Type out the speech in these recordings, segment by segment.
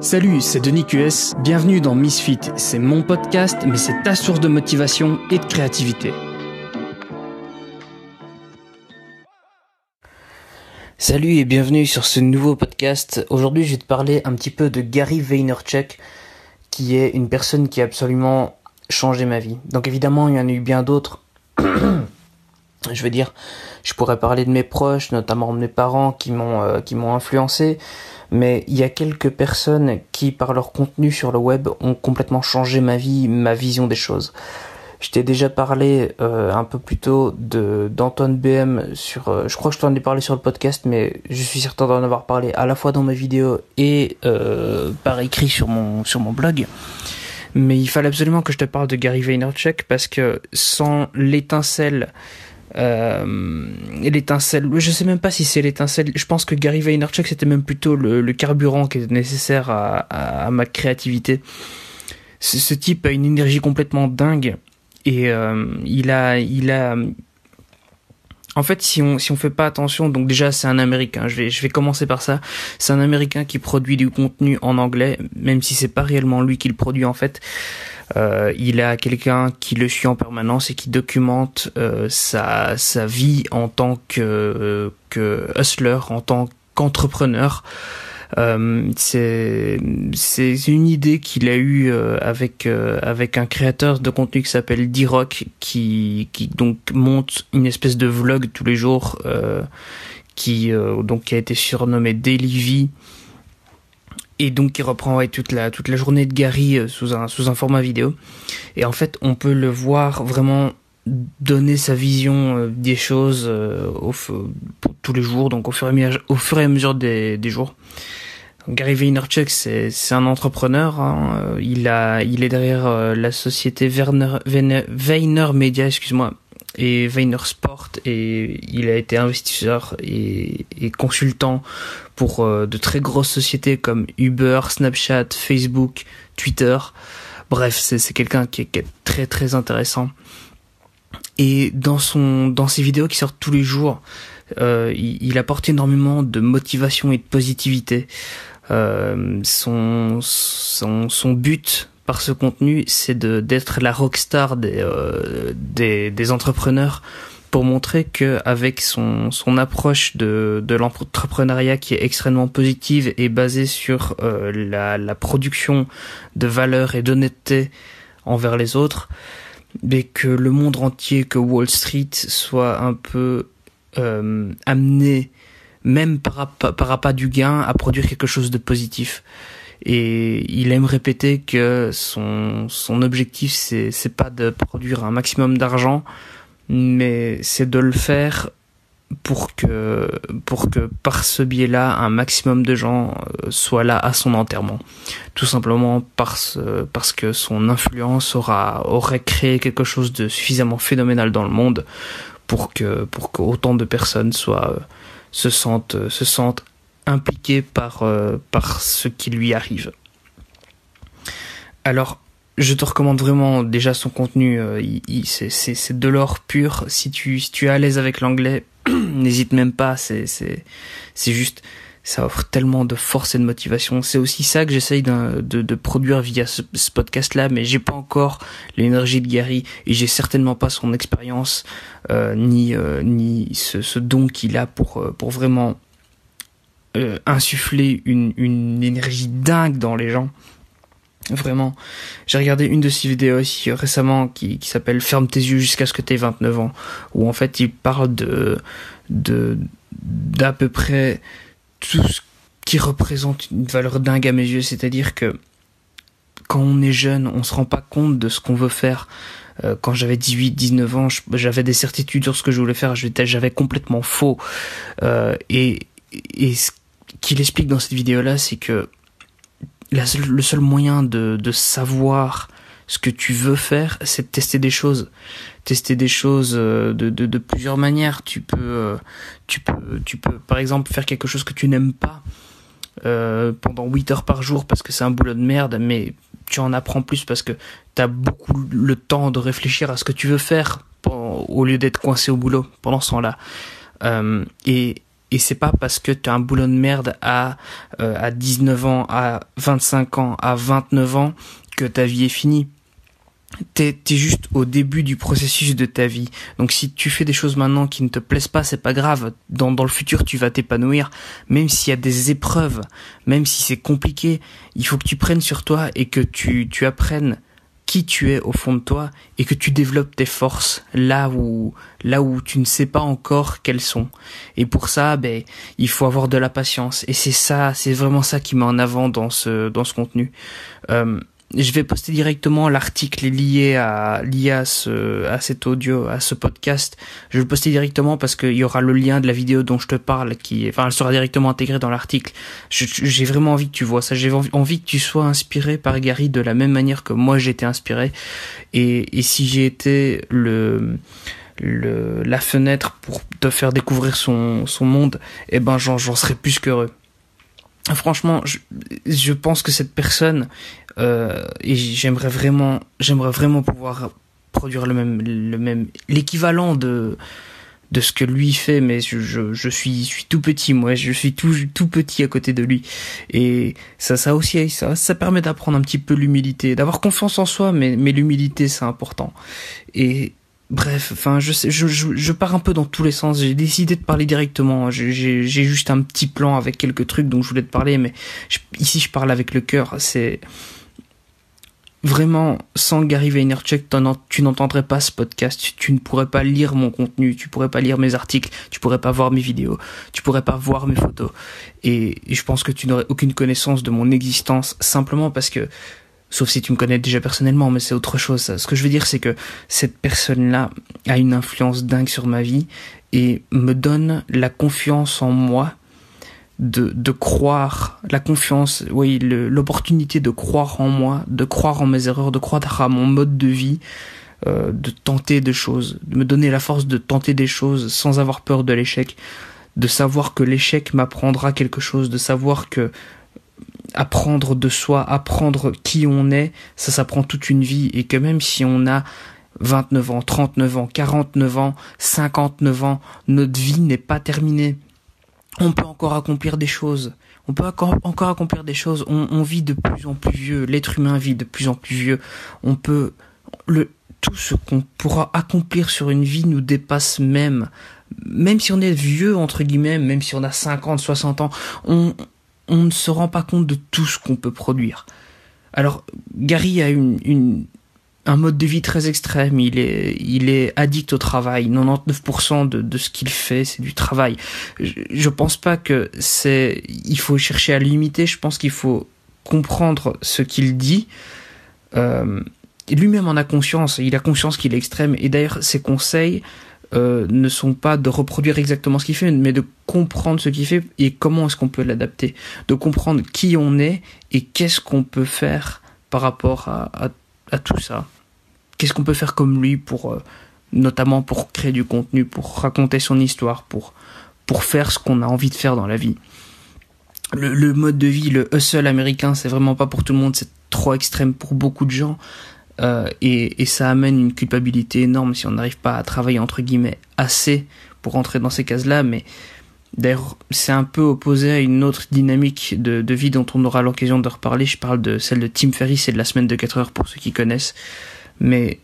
Salut, c'est Denis QS, bienvenue dans Misfit, c'est mon podcast, mais c'est ta source de motivation et de créativité. Salut et bienvenue sur ce nouveau podcast. Aujourd'hui, je vais te parler un petit peu de Gary Vaynerchuk, qui est une personne qui a absolument changé ma vie. Donc évidemment, il y en a eu bien d'autres. je veux dire, je pourrais parler de mes proches, notamment de mes parents qui m'ont euh, qui m'ont influencé, mais il y a quelques personnes qui par leur contenu sur le web ont complètement changé ma vie, ma vision des choses. Je t'ai déjà parlé euh, un peu plus tôt de d'Antoine BM sur euh, je crois que je t'en ai parlé sur le podcast mais je suis certain d'en avoir parlé à la fois dans mes vidéos et par écrit sur mon sur mon blog. Mais il fallait absolument que je te parle de Gary Vaynerchuk parce que sans l'étincelle euh, l'étincelle, je sais même pas si c'est l'étincelle. Je pense que Gary Vaynerchuk c'était même plutôt le, carburant qui était nécessaire à, ma créativité. Ce, type a une énergie complètement dingue et euh, il a, il a. En fait, si on si on fait pas attention, donc déjà c'est un Américain. Je vais je vais commencer par ça. C'est un Américain qui produit du contenu en anglais, même si c'est pas réellement lui qui le produit en fait. Euh, il a quelqu'un qui le suit en permanence et qui documente euh, sa, sa vie en tant que, que hustler, en tant qu'entrepreneur. Euh, c'est une idée qu'il a eue euh, avec euh, avec un créateur de contenu qui s'appelle D-Rock qui qui donc monte une espèce de vlog tous les jours qui donc a été surnommé Daily et donc qui reprend ouais, toute la toute la journée de Gary euh, sous un sous un format vidéo et en fait on peut le voir vraiment donner sa vision euh, des choses euh, au, tous les jours donc au fur et à mesure, au fur et à mesure des, des jours Gary Vaynerchuk c'est c'est un entrepreneur hein. il a il est derrière la société Werner, Vayner Media excuse-moi et Sport et il a été investisseur et, consultant pour euh, de très grosses sociétés comme Uber, Snapchat, Facebook, Twitter. Bref, c'est quelqu'un qui, est très très intéressant. Et dans son dans ses vidéos qui sortent tous les jours, euh, il, il, apporte énormément de motivation et de positivité. Euh, son, son son but par ce contenu, c'est d'être la rockstar des, euh, des, des entrepreneurs pour montrer que avec son, son approche de, de l'entrepreneuriat qui est extrêmement positive et basée sur euh, la, la production de valeur et d'honnêteté envers les autres, mais que le monde entier, que Wall Street soit un peu euh, amené, même par, par appât du gain, à produire quelque chose de positif et il aime répéter que son son objectif c'est c'est pas de produire un maximum d'argent mais c'est de le faire pour que pour que par ce biais-là un maximum de gens euh, soient là à son enterrement. Tout simplement parce parce que son influence aura aurait créé quelque chose de suffisamment phénoménal dans le monde pour que pour que de personnes soient euh, se sentent se sentent impliqué par, euh, par ce qui lui arrive. Alors, je te recommande vraiment déjà son contenu, euh, c'est de l'or pur. Si tu, si tu es à l'aise avec l'anglais, n'hésite même pas, c'est juste, ça offre tellement de force et de motivation. C'est aussi ça que j'essaye de, de, produire via ce, podcast-là, mais j'ai pas encore l'énergie de Gary et j'ai certainement pas son expérience euh, ni ni ce, ce don qu'il a pour pour vraiment euh, insuffler une, une énergie dingue dans les gens. Vraiment. J'ai regardé une de ses vidéos aussi récemment qui, qui s'appelle Ferme tes yeux jusqu'à ce que tu aies 29 ans. Où en fait il parle de, d'à peu près tout ce qui représente une valeur dingue à mes yeux. C'est-à-dire que quand on est jeune, on se rend pas compte de ce qu'on veut faire. Euh, quand j'avais 18, 19 ans, j'avais des certitudes sur ce que je voulais faire. J'avais complètement faux. Euh, et, et ce qu'il explique dans cette vidéo-là, c'est que le seul moyen de, savoir ce que tu veux faire, c'est de tester des choses. Tester des choses euh, de, plusieurs manières. Tu peux, euh, tu peux, tu peux, par exemple, faire quelque chose que tu n'aimes pas euh, pendant 8 heures par jour parce que c'est un boulot de merde, mais tu en apprends plus parce que tu as beaucoup le temps de réfléchir à ce que tu veux faire au lieu d'être coincé au boulot pendant ce temps-là. Et et c'est pas parce que tu as un boulot de merde à, euh, à 19 ans, à 25 ans, à 29 ans que ta vie est finie. T'es es juste au début du processus de ta vie. Donc si tu fais des choses maintenant qui ne te plaisent pas, c'est pas grave. Dans, dans le futur, tu vas t'épanouir. Même s'il y a des épreuves, même si c'est compliqué, il faut que tu prennes sur toi et que tu, tu apprennes qui tu es au fond de toi et que tu développes tes forces là où là où tu ne sais pas encore quelles sont. Et pour ça, ben il faut avoir de la patience et c'est ça, c'est vraiment ça qui met en avant dans ce dans ce contenu. Euh, je vais poster directement l'article lié à lié à ce à cet audio à ce podcast. Je vais le poster directement parce qu'il y aura le lien de la vidéo dont je te parle qui enfin elle sera directement intégrée dans l'article. J'ai vraiment envie que tu vois ça. J'ai envie que tu sois inspiré par Gary de la même manière que moi j'ai été inspiré. Et, et si j'ai été le le, la fenêtre pour te faire découvrir son, son monde, eh ben j'en serais plus qu'heureux franchement, je, je, pense que cette personne, euh, et j'aimerais vraiment, j'aimerais vraiment pouvoir produire le même, le même, l'équivalent de de ce que lui fait, mais je, je, je, suis, je suis tout petit, moi, je suis tout, tout petit à côté de lui. Et ça, ça aussi, ça, ça permet d'apprendre un petit peu l'humilité, d'avoir confiance en soi, mais, mais l'humilité, c'est important. Et, Bref, enfin, je, sais, je, je, je, pars un peu dans tous les sens. J'ai décidé de parler directement. J'ai juste un petit plan avec quelques trucs dont je voulais te parler, mais ici je parle avec le cœur. C'est vraiment sans Gary Vaynerchuk, tu n'entendrais pas ce podcast. Tu, ne pourrais pas lire mon contenu, tu pourrais pas lire mes articles, tu pourrais pas voir mes vidéos, tu pourrais pas voir mes photos. et je pense que tu n'aurais aucune connaissance de mon existence simplement parce que Sauf si tu me connais déjà personnellement, mais c'est autre chose. Ce que je veux dire, c'est que cette personne-là a une influence dingue sur ma vie et me donne la confiance en moi de, de croire, la confiance, oui, l'opportunité de croire en moi, de croire en mes erreurs, de croire à mon mode de vie, euh, de tenter des choses, de me donner la force de tenter des choses sans avoir peur de l'échec, de savoir que l'échec m'apprendra quelque chose, de savoir que apprendre de soi, apprendre qui on est, ça s'apprend toute une vie et que même si on a 29 ans, 39 ans, 49 ans, 59 ans, notre vie n'est pas terminée. On peut encore accomplir des choses. On peut encore, accomplir des choses. On, vit de plus en plus vieux. L'être humain vit de plus en plus vieux. On peut, le, tout ce qu'on pourra accomplir sur une vie nous dépasse même. Même si on est vieux, entre guillemets, même si on a 50, 60 ans, on, on ne se rend pas compte de tout ce qu'on peut produire. Alors, Gary a une, un mode de vie très extrême. Il est, il est addict au travail. 99% de, de ce qu'il fait, c'est du travail. Je, je pense pas que c'est, il faut chercher à limiter. Je pense qu'il faut comprendre ce qu'il dit. Euh, lui-même en a conscience. Il a conscience qu'il est extrême. Et d'ailleurs, ses conseils euh, ne sont pas de reproduire exactement ce qu'il fait, mais de comprendre ce qu'il fait et comment est-ce qu'on peut l'adapter, de comprendre qui on est et qu'est-ce qu'on peut faire par rapport à, à, à tout ça. Qu'est-ce qu'on peut faire comme lui pour, euh, notamment pour créer du contenu, pour raconter son histoire, pour, pour faire ce qu'on a envie de faire dans la vie. Le, mode de vie, le hustle américain, c'est vraiment pas pour tout le monde, c'est trop extrême pour beaucoup de gens. Euh, et, ça amène une culpabilité énorme si on n'arrive pas à travailler entre guillemets assez pour rentrer dans ces cases-là. Mais d'ailleurs, c'est un peu opposé à une autre dynamique de, de vie dont on aura l'occasion de reparler. Je parle de celle de Tim Ferriss et de la semaine de 4 heures pour ceux qui connaissent. Mais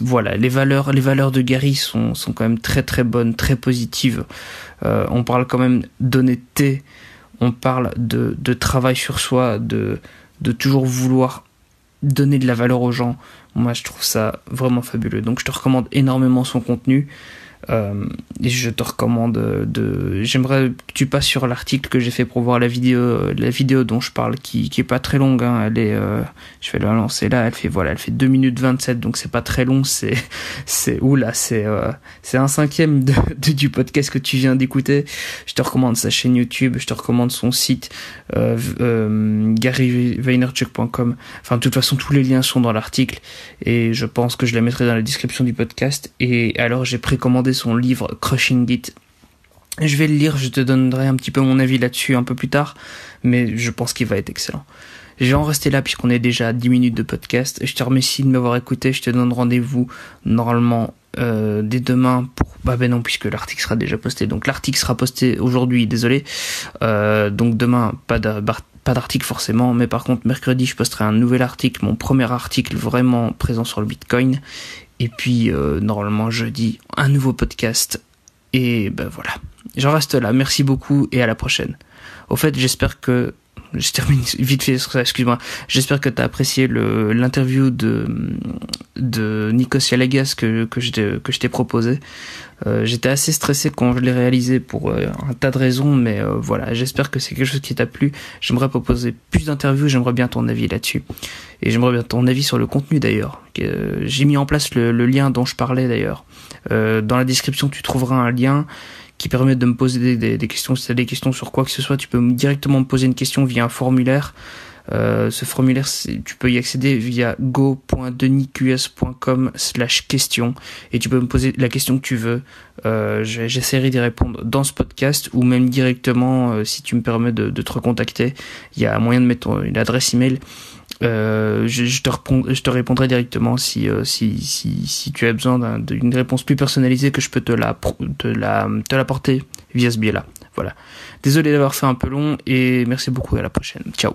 voilà, les valeurs, les valeurs de Gary sont, sont quand même très très bonnes, très positives. Euh, on parle quand même d'honnêteté, on parle de, de travail sur soi, de, de toujours vouloir donner de la valeur aux gens. Moi, je trouve ça vraiment fabuleux. Donc, je te recommande énormément son contenu. Euh, je te recommande de. J'aimerais que tu passes sur l'article que j'ai fait pour voir la vidéo, la vidéo dont je parle, qui, qui est pas très longue. Hein. Euh, je vais la lancer là. Elle fait voilà, elle fait 2 minutes 27, donc c'est pas très long. C'est, c'est oula, c'est, euh, c'est un cinquième de, du podcast que tu viens d'écouter. Je te recommande sa chaîne YouTube. Je te recommande son site euh, GaryVaynerchuk.com. Enfin, de toute façon, tous les liens sont dans l'article et je pense que je les mettrai dans la description du podcast. Et alors, j'ai précommandé son livre Crushing It. Je vais le lire, je te donnerai un petit peu mon avis là-dessus un peu plus tard, mais je pense qu'il va être excellent. Je vais en rester là puisqu'on est déjà à 10 minutes de podcast. Je te remercie de m'avoir écouté, je te donne rendez-vous normalement euh, dès demain pour bah ben non puisque l'article sera déjà posté donc l'article sera posté aujourd'hui désolé euh, donc demain pas d'article forcément mais par contre mercredi je posterai un nouvel article mon premier article vraiment présent sur le bitcoin et puis euh, normalement jeudi un nouveau podcast. Et ben voilà. J'en reste là. Merci beaucoup et à la prochaine. Au fait j'espère que je termine vite fait sur ça, excuse-moi. J'espère que tu as apprécié l'interview de, de Nikos Yalagas que, que je t'ai proposé. Euh, J'étais assez stressé quand je l'ai réalisé pour euh, un tas de raisons, mais euh, voilà, j'espère que c'est quelque chose qui t'a plu. J'aimerais proposer plus d'interviews, j'aimerais bien ton avis là-dessus. Et j'aimerais bien ton avis sur le contenu d'ailleurs. J'ai mis en place le, lien dont je parlais d'ailleurs. Dans la description, tu trouveras un lien qui permet de me poser des, questions. Si tu as des questions sur quoi que ce soit, tu peux directement me poser une question via un formulaire. Euh, ce formulaire, tu peux y accéder via go.denisqs.com slash question et tu peux me poser la question que tu veux. Euh, J'essaierai d'y répondre dans ce podcast ou même directement euh, si tu me permets de, de, te recontacter. Il y a moyen de mettre une adresse email. Euh, je, je, te je, te répondrai directement si, euh, si, si, si, tu as besoin d'une réponse plus personnalisée que je peux te la, te la, te l'apporter via ce biais-là. Voilà. Désolé d'avoir fait un peu long et merci beaucoup et à la prochaine. Ciao.